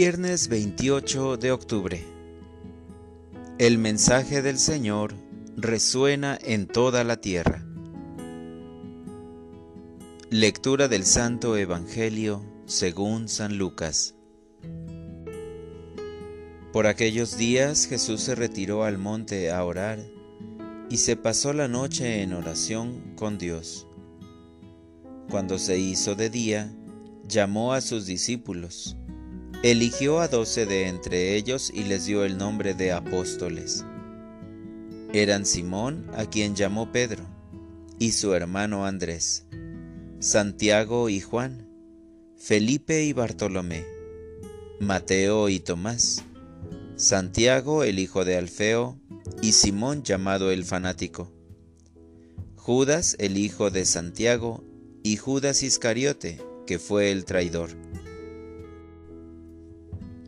Viernes 28 de octubre. El mensaje del Señor resuena en toda la tierra. Lectura del Santo Evangelio según San Lucas. Por aquellos días Jesús se retiró al monte a orar y se pasó la noche en oración con Dios. Cuando se hizo de día, llamó a sus discípulos Eligió a doce de entre ellos y les dio el nombre de apóstoles. Eran Simón, a quien llamó Pedro, y su hermano Andrés, Santiago y Juan, Felipe y Bartolomé, Mateo y Tomás, Santiago el hijo de Alfeo, y Simón llamado el fanático, Judas el hijo de Santiago, y Judas Iscariote, que fue el traidor.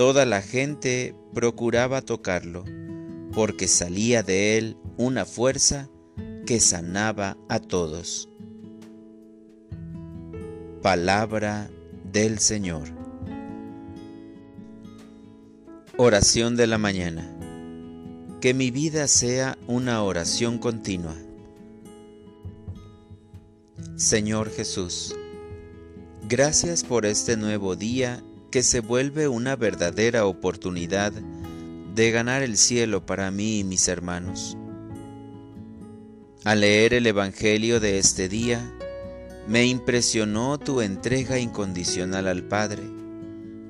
Toda la gente procuraba tocarlo, porque salía de él una fuerza que sanaba a todos. Palabra del Señor. Oración de la mañana. Que mi vida sea una oración continua. Señor Jesús, gracias por este nuevo día que se vuelve una verdadera oportunidad de ganar el cielo para mí y mis hermanos. Al leer el Evangelio de este día, me impresionó tu entrega incondicional al Padre,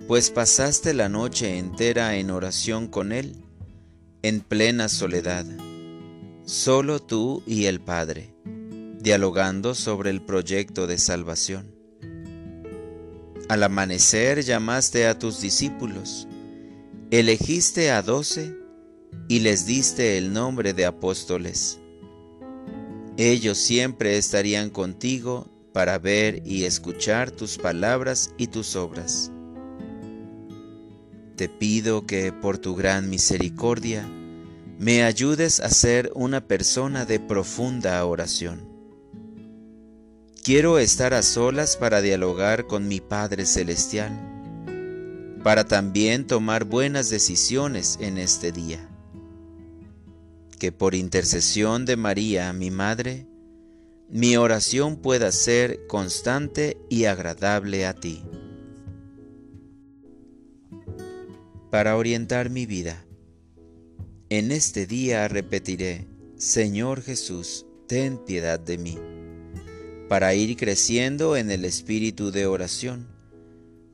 pues pasaste la noche entera en oración con Él, en plena soledad, solo tú y el Padre, dialogando sobre el proyecto de salvación. Al amanecer llamaste a tus discípulos, elegiste a doce y les diste el nombre de apóstoles. Ellos siempre estarían contigo para ver y escuchar tus palabras y tus obras. Te pido que por tu gran misericordia me ayudes a ser una persona de profunda oración Quiero estar a solas para dialogar con mi Padre Celestial, para también tomar buenas decisiones en este día. Que por intercesión de María, mi Madre, mi oración pueda ser constante y agradable a ti. Para orientar mi vida, en este día repetiré, Señor Jesús, ten piedad de mí para ir creciendo en el espíritu de oración,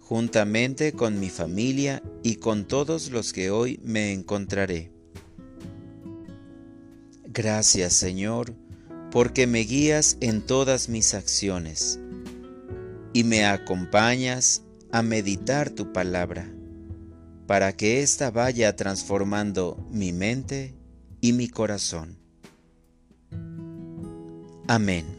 juntamente con mi familia y con todos los que hoy me encontraré. Gracias Señor, porque me guías en todas mis acciones y me acompañas a meditar tu palabra, para que ésta vaya transformando mi mente y mi corazón. Amén.